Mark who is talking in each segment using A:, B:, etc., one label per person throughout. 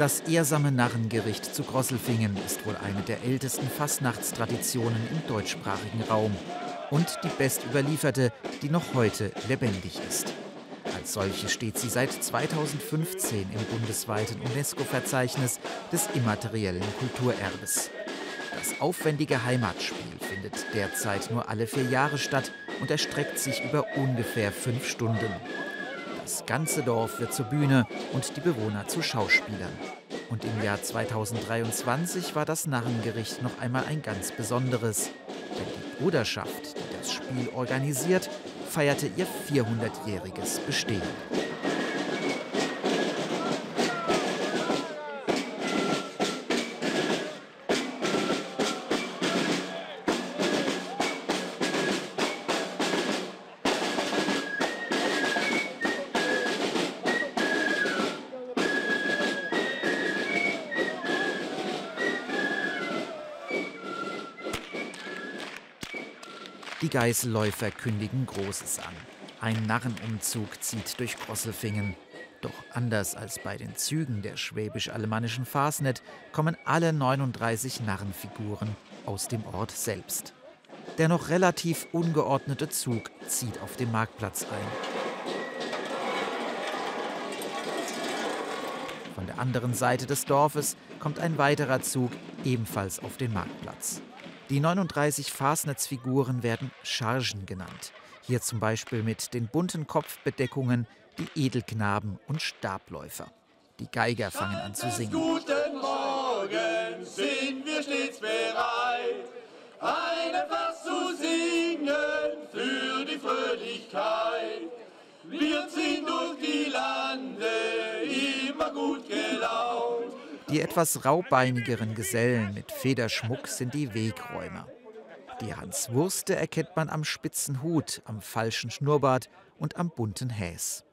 A: Das ehrsame Narrengericht zu Grosselfingen ist wohl eine der ältesten Fastnachtstraditionen im deutschsprachigen Raum und die best überlieferte, die noch heute lebendig ist. Als solche steht sie seit 2015 im bundesweiten UNESCO-Verzeichnis des immateriellen Kulturerbes. Das aufwendige Heimatspiel findet derzeit nur alle vier Jahre statt und erstreckt sich über ungefähr fünf Stunden. Das ganze Dorf wird zur Bühne und die Bewohner zu Schauspielern. Und im Jahr 2023 war das Narrengericht noch einmal ein ganz besonderes. Denn die Bruderschaft, die das Spiel organisiert, feierte ihr 400-jähriges Bestehen. Die Geißelläufer kündigen Großes an. Ein Narrenumzug zieht durch Grosselfingen. Doch anders als bei den Zügen der schwäbisch-alemannischen Fasnet kommen alle 39 Narrenfiguren aus dem Ort selbst. Der noch relativ ungeordnete Zug zieht auf dem Marktplatz ein. Von der anderen Seite des Dorfes kommt ein weiterer Zug ebenfalls auf den Marktplatz. Die 39 Fasnetzfiguren werden Chargen genannt. Hier zum Beispiel mit den bunten Kopfbedeckungen die Edelknaben und Stabläufer. Die Geiger fangen an zu singen.
B: Guten Morgen sind wir stets bereit, eine Vers zu singen für die Fröhlichkeit. Wir ziehen durch die Lande
A: Die etwas raubeinigeren Gesellen mit Federschmuck sind die Wegräumer. Die Hanswurste erkennt man am spitzen Hut, am falschen Schnurrbart und am bunten Häs.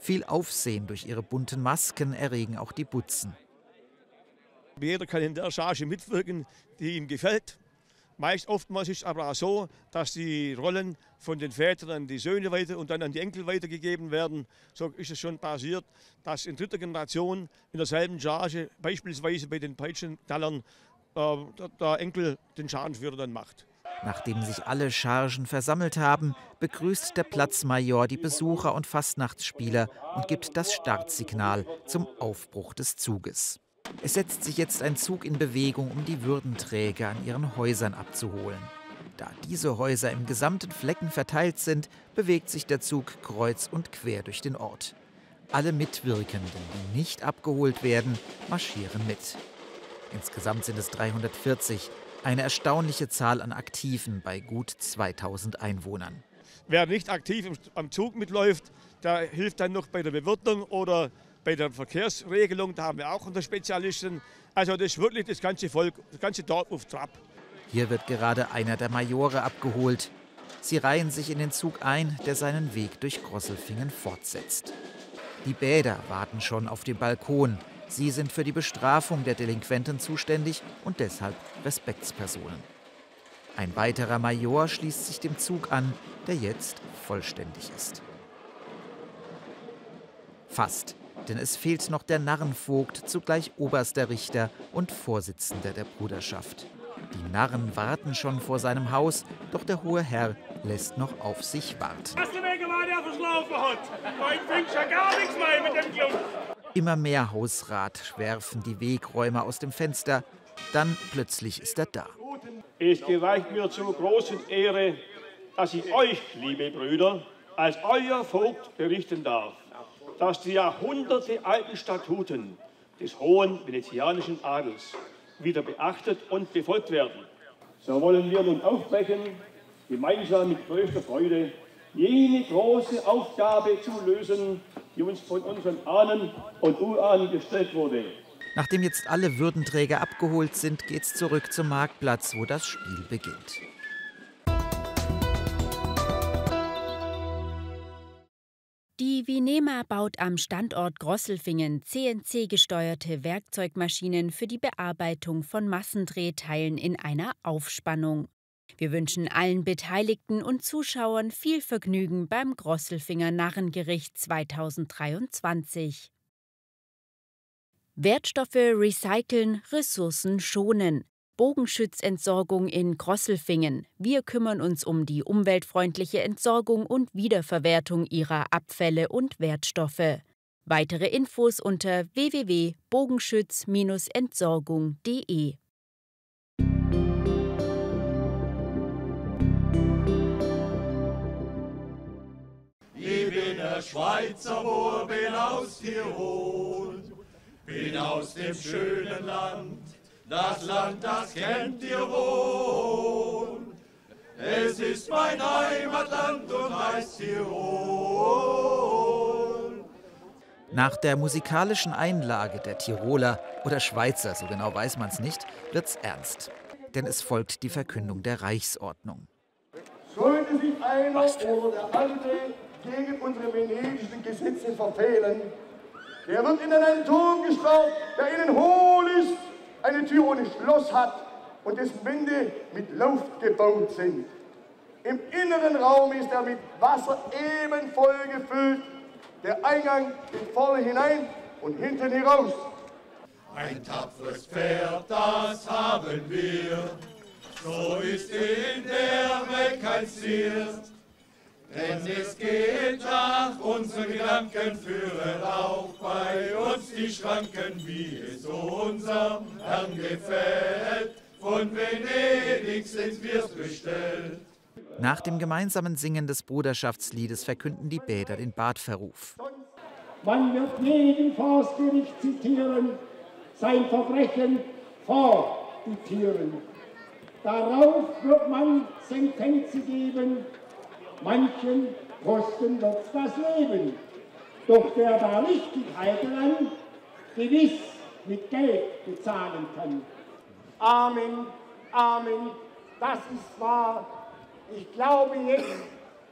A: Viel Aufsehen durch ihre bunten Masken erregen auch die Butzen.
C: Jeder kann in der Charge mitwirken, die ihm gefällt. Meist oftmals ist es aber auch so, dass die Rollen von den Vätern an die Söhne weiter und dann an die Enkel weitergegeben werden. So ist es schon passiert, dass in dritter Generation in derselben Charge, beispielsweise bei den Peitschenknallern, äh, der Enkel den Schadenführer dann macht.
A: Nachdem sich alle Chargen versammelt haben, begrüßt der Platzmajor die Besucher und Fastnachtsspieler und gibt das Startsignal zum Aufbruch des Zuges. Es setzt sich jetzt ein Zug in Bewegung, um die Würdenträger an ihren Häusern abzuholen. Da diese Häuser im gesamten Flecken verteilt sind, bewegt sich der Zug kreuz und quer durch den Ort. Alle Mitwirkenden, die nicht abgeholt werden, marschieren mit. Insgesamt sind es 340, eine erstaunliche Zahl an Aktiven bei gut 2000 Einwohnern.
C: Wer nicht aktiv am Zug mitläuft, der hilft dann noch bei der Bewirtung oder bei der Verkehrsregelung, da haben wir auch unsere Spezialisten. Also das ist wirklich das ganze Volk, das ganze Dorf auf Trab.
A: Hier wird gerade einer der Majore abgeholt. Sie reihen sich in den Zug ein, der seinen Weg durch Grosselfingen fortsetzt. Die Bäder warten schon auf dem Balkon. Sie sind für die Bestrafung der Delinquenten zuständig und deshalb Respektspersonen. Ein weiterer Major schließt sich dem Zug an, der jetzt vollständig ist. Fast denn es fehlt noch der Narrenvogt, zugleich oberster Richter und Vorsitzender der Bruderschaft. Die Narren warten schon vor seinem Haus, doch der hohe Herr lässt noch auf sich warten. Immer mehr Hausrat werfen die Wegräumer aus dem Fenster. Dann plötzlich ist er da.
D: Es gereicht mir zur großen Ehre, dass ich euch, liebe Brüder, als euer Vogt berichten darf dass die jahrhundertealten Statuten des hohen venezianischen Adels wieder beachtet und befolgt werden. So wollen wir nun aufbrechen, gemeinsam mit größter Freude jene große Aufgabe zu lösen, die uns von unseren Ahnen und Urahnen gestellt wurde.
A: Nachdem jetzt alle Würdenträger abgeholt sind, geht's zurück zum Marktplatz, wo das Spiel beginnt.
E: Die Vinema baut am Standort Grosselfingen CNC-gesteuerte Werkzeugmaschinen für die Bearbeitung von Massendrehteilen in einer Aufspannung. Wir wünschen allen Beteiligten und Zuschauern viel Vergnügen beim Grosselfinger Narrengericht 2023. Wertstoffe recyceln, Ressourcen schonen. Bogenschützentsorgung in Grosselfingen. Wir kümmern uns um die umweltfreundliche Entsorgung und Wiederverwertung ihrer Abfälle und Wertstoffe. Weitere Infos unter www.bogenschütz-entsorgung.de
B: Ich bin der Schweizer Bub, bin aus Tirol, bin aus dem schönen Land das Land, das kennt ihr wohl. Es ist mein Heimatland und heißt Tirol.
A: Nach der musikalischen Einlage der Tiroler oder Schweizer, so genau weiß man es nicht, wird's ernst. Denn es folgt die Verkündung der Reichsordnung.
F: Sollte sich einer oder der andere gegen unsere venedischen Gesetze verfehlen, der wird in einen Turm gesperrt, der ihnen hohl ist eine Tür ohne Schloss hat und dessen Wände mit Luft gebaut sind. Im inneren Raum ist er mit Wasser eben voll gefüllt. Der Eingang geht vorne hinein und hinten heraus.
B: Ein tapferes Pferd, das haben wir, so ist in der Welt kein Ziel. Denn es geht nach unseren Gedanken, führen auch bei uns die Schranken, wie es unserem Herrn gefällt. Von Venedig sind wir bestellt.
A: Nach dem gemeinsamen Singen des Bruderschaftsliedes verkünden die Bäder den Badverruf.
G: Man wird jeden Forstgericht zitieren, sein Verbrechen vordiktieren. Darauf wird man Sentenzen geben, Manchen kosten wird das Leben. Doch wer da Richtigkeit an, gewiss mit Geld bezahlen kann. Amen, Amen, das ist wahr. Ich glaube jetzt,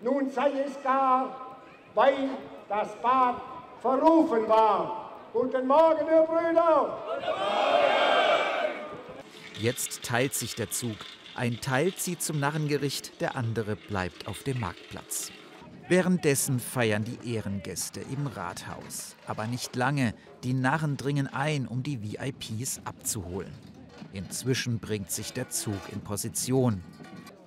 G: nun sei es gar, weil das Bad verrufen war. Guten Morgen, ihr Brüder!
A: Jetzt teilt sich der Zug. Ein Teil zieht zum Narrengericht, der andere bleibt auf dem Marktplatz. Währenddessen feiern die Ehrengäste im Rathaus. Aber nicht lange, die Narren dringen ein, um die VIPs abzuholen. Inzwischen bringt sich der Zug in Position.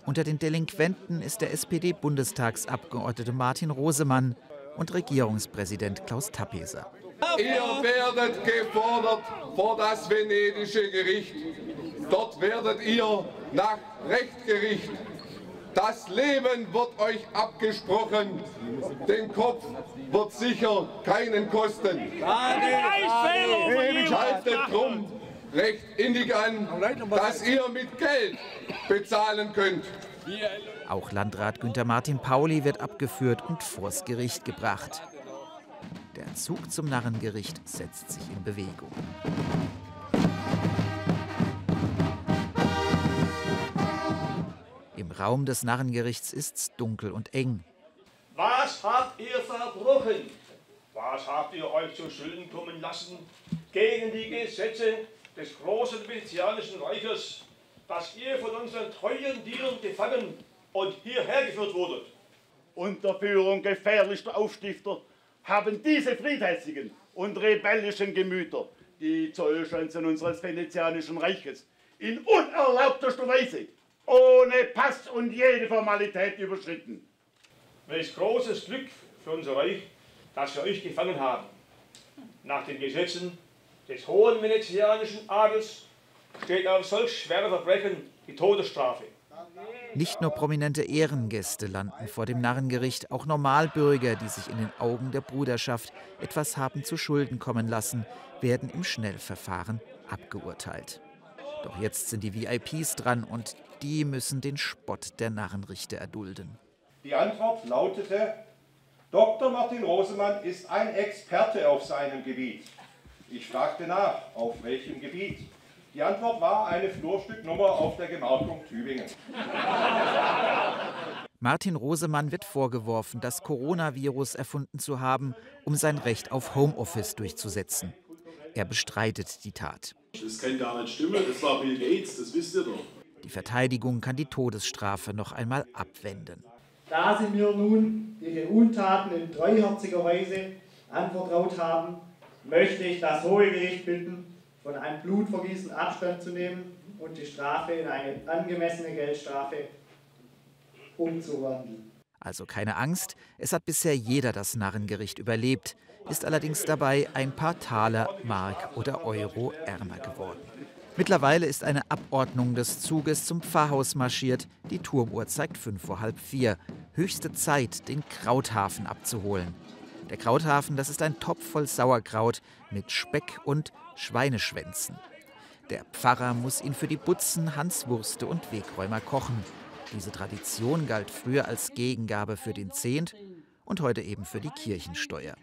A: Unter den Delinquenten ist der SPD-Bundestagsabgeordnete Martin Rosemann und Regierungspräsident Klaus Tappeser.
H: Ihr werdet gefordert vor das venedische Gericht. Dort werdet ihr nach Rechtgericht. Das Leben wird euch abgesprochen, den Kopf wird sicher keinen kosten. Schaltet drum recht innig an, dass ihr mit Geld bezahlen könnt.
A: Auch Landrat Günther Martin Pauli wird abgeführt und vors Gericht gebracht. Der Zug zum Narrengericht setzt sich in Bewegung. Raum des Narrengerichts ist's dunkel und eng.
D: Was habt ihr verbrochen? Was habt ihr euch zu Schulden kommen lassen gegen die Gesetze des großen venezianischen Reiches, dass ihr von unseren treuen Dienern gefangen und hierher geführt wurdet?
F: Unter Führung gefährlichster Aufstifter haben diese friedhässigen und rebellischen Gemüter die Zollschanzen unseres venezianischen Reiches in unerlaubterster Weise ohne Pass und jede Formalität überschritten.
D: Welch großes Glück für unser Reich, dass wir euch gefangen haben. Nach den Gesetzen des hohen venezianischen Adels steht auf solch schwere Verbrechen die Todesstrafe.
A: Nicht nur prominente Ehrengäste landen vor dem Narrengericht, auch Normalbürger, die sich in den Augen der Bruderschaft etwas haben zu Schulden kommen lassen, werden im Schnellverfahren abgeurteilt. Doch jetzt sind die VIPs dran und die müssen den Spott der Narrenrichter erdulden.
I: Die Antwort lautete, Dr. Martin Rosemann ist ein Experte auf seinem Gebiet. Ich fragte nach, auf welchem Gebiet. Die Antwort war eine Flurstücknummer auf der Gemarkung Tübingen.
A: Martin Rosemann wird vorgeworfen, das Coronavirus erfunden zu haben, um sein Recht auf Homeoffice durchzusetzen. Er bestreitet die Tat.
J: Das kann gar nicht stimmen, das war Bill Gates, das wisst ihr doch.
A: Die Verteidigung kann die Todesstrafe noch einmal abwenden.
G: Da Sie mir nun Ihre Untaten in treuherziger Weise anvertraut haben,
K: möchte ich das Hohe Gericht bitten, von einem Blutvergießen Abstand zu nehmen und die Strafe in eine angemessene Geldstrafe umzuwandeln.
A: Also keine Angst, es hat bisher jeder das Narrengericht überlebt, ist allerdings dabei ein paar Taler, Mark oder Euro ärmer geworden. Mittlerweile ist eine Abordnung des Zuges zum Pfarrhaus marschiert. Die Turmuhr zeigt fünf vor halb vier. Höchste Zeit, den Krauthafen abzuholen. Der Krauthafen, das ist ein Topf voll Sauerkraut mit Speck und Schweineschwänzen. Der Pfarrer muss ihn für die Butzen, Hanswurste und Wegräumer kochen. Diese Tradition galt früher als Gegengabe für den Zehnt und heute eben für die Kirchensteuer.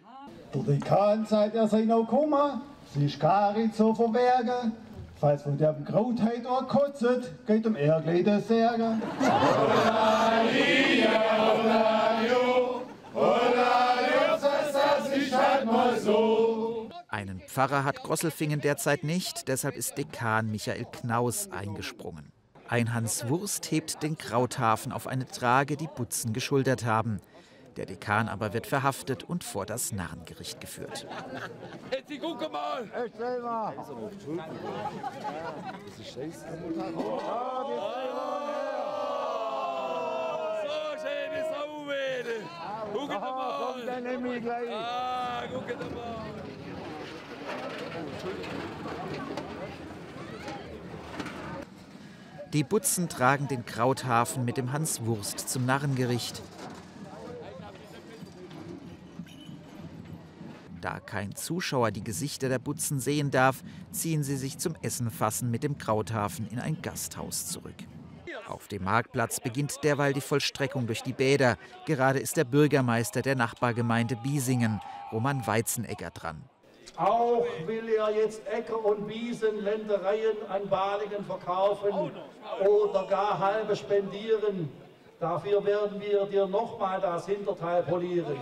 L: Der Dekan sagt, er sei noch gekommen, sich nicht zu verbergen. Falls von der Krautheit auch kotzt, geht um das Särge.
A: Einen Pfarrer hat Grosselfingen derzeit nicht, deshalb ist Dekan Michael Knaus eingesprungen. Ein Hans Wurst hebt den Krauthafen auf eine Trage, die Butzen geschultert haben. Der Dekan aber wird verhaftet und vor das Narrengericht geführt. Die Butzen tragen den Krauthafen mit dem Hans Wurst zum Narrengericht. Da kein Zuschauer die Gesichter der Butzen sehen darf, ziehen sie sich zum Essenfassen mit dem Krauthafen in ein Gasthaus zurück. Auf dem Marktplatz beginnt derweil die Vollstreckung durch die Bäder. Gerade ist der Bürgermeister der Nachbargemeinde Biesingen, Roman Weizenegger, dran.
M: Auch will er jetzt Äcker und Wiesen, Ländereien an Balingen verkaufen oder gar halbe spendieren. Dafür werden wir dir nochmal das Hinterteil polieren.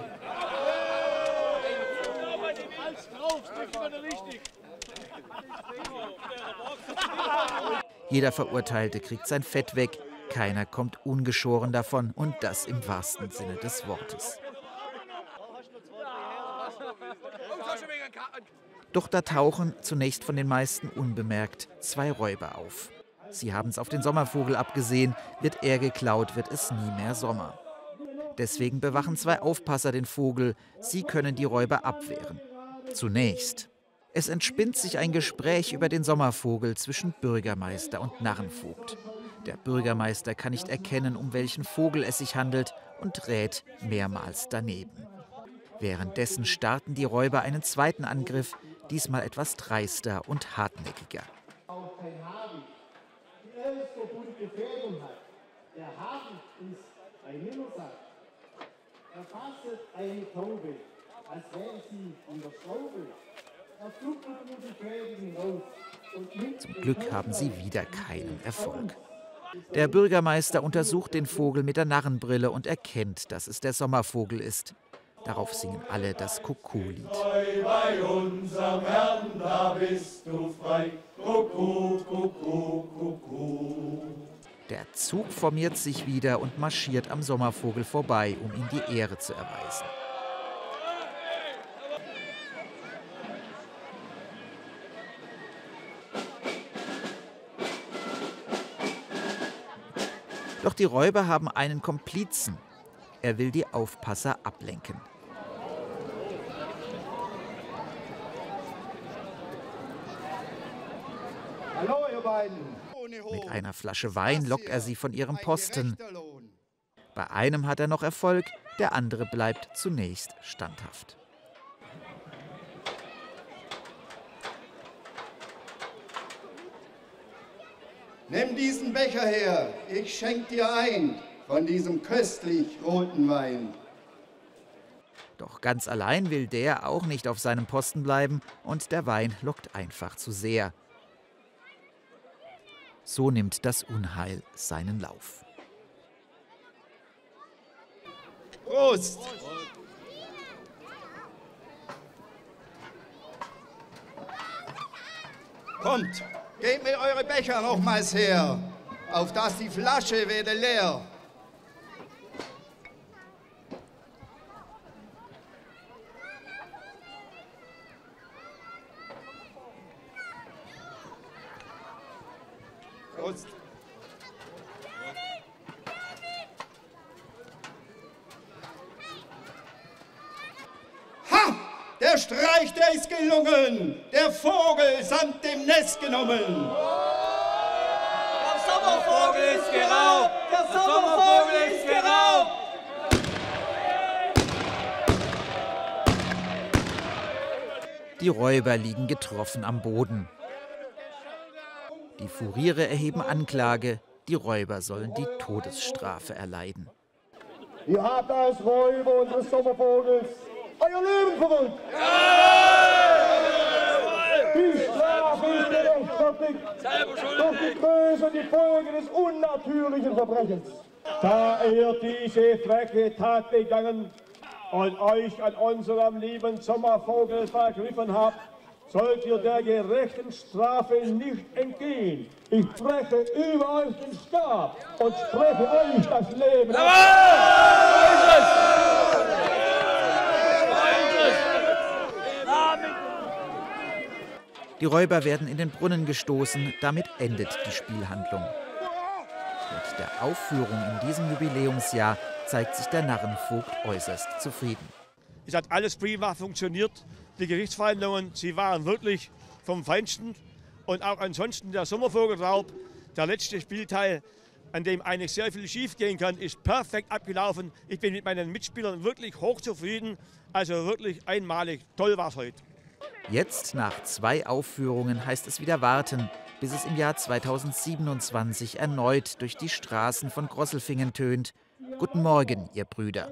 A: Jeder Verurteilte kriegt sein Fett weg, keiner kommt ungeschoren davon und das im wahrsten Sinne des Wortes. Doch da tauchen, zunächst von den meisten unbemerkt, zwei Räuber auf. Sie haben es auf den Sommervogel abgesehen, wird er geklaut, wird es nie mehr Sommer. Deswegen bewachen zwei Aufpasser den Vogel, sie können die Räuber abwehren. Zunächst. Es entspinnt sich ein Gespräch über den Sommervogel zwischen Bürgermeister und Narrenvogt. Der Bürgermeister kann nicht erkennen, um welchen Vogel es sich handelt und rät mehrmals daneben. Währenddessen starten die Räuber einen zweiten Angriff, diesmal etwas dreister und hartnäckiger.
G: Der Habicht ist ein Nimmersack. Erfasset eine Taube, als wäre sie in der Schraube. Er fluppert nur die Fäden hinaus.
A: Zum Glück haben sie wieder keinen Erfolg. Der Bürgermeister untersucht den Vogel mit der Narrenbrille und erkennt, dass es der Sommervogel ist. Darauf singen alle das Kuckuck-Lied.
B: Bei unserem Herrn, da bist du frei. Kuckuck, Kuckuck, Kuckuck.
A: Der Zug formiert sich wieder und marschiert am Sommervogel vorbei, um ihm die Ehre zu erweisen. Doch die Räuber haben einen Komplizen. Er will die Aufpasser ablenken.
L: Hallo, ihr beiden.
A: Mit einer Flasche Wein lockt er sie von ihrem Posten. Bei einem hat er noch Erfolg, der andere bleibt zunächst standhaft.
L: Nimm diesen Becher her, ich schenk dir ein von diesem köstlich roten Wein.
A: Doch ganz allein will der auch nicht auf seinem Posten bleiben und der Wein lockt einfach zu sehr. So nimmt das Unheil seinen Lauf.
L: Prost! Kommt, Gebt mir eure Becher nochmals her, auf dass die Flasche werde leer.
N: Prost.
O: Ha! Der Streich, der ist gelungen! Der Vogel samt dem Nest genommen.
K: Der Sommervogel ist geraubt. Der Sommervogel ist geraubt.
A: Die Räuber liegen getroffen am Boden. Die Furiere erheben Anklage, die Räuber sollen die Todesstrafe erleiden.
D: Ihr habt als Räuber unseres Sommervogels euer Leben verwundt. Die Strafe gerechtfertigt durch die Größe und die Folge des unnatürlichen Verbrechens. Da ihr diese freche Tat begangen und euch an unserem lieben Sommervogel vergriffen habt, sollt ihr der gerechten Strafe nicht entgehen. Ich breche über euch den Stab und spreche euch das Leben
A: Die Räuber werden in den Brunnen gestoßen, damit endet die Spielhandlung. Mit der Aufführung in diesem Jubiläumsjahr zeigt sich der Narrenvogt äußerst zufrieden.
P: Es hat alles prima funktioniert. Die Gerichtsverhandlungen, sie waren wirklich vom Feinsten. Und auch ansonsten der Sommervogelraub, der letzte Spielteil, an dem eigentlich sehr viel schief gehen kann, ist perfekt abgelaufen. Ich bin mit meinen Mitspielern wirklich hochzufrieden. Also wirklich einmalig. Toll war es heute.
A: Jetzt, nach zwei Aufführungen, heißt es wieder warten, bis es im Jahr 2027 erneut durch die Straßen von Grosselfingen tönt. Guten Morgen, ihr Brüder.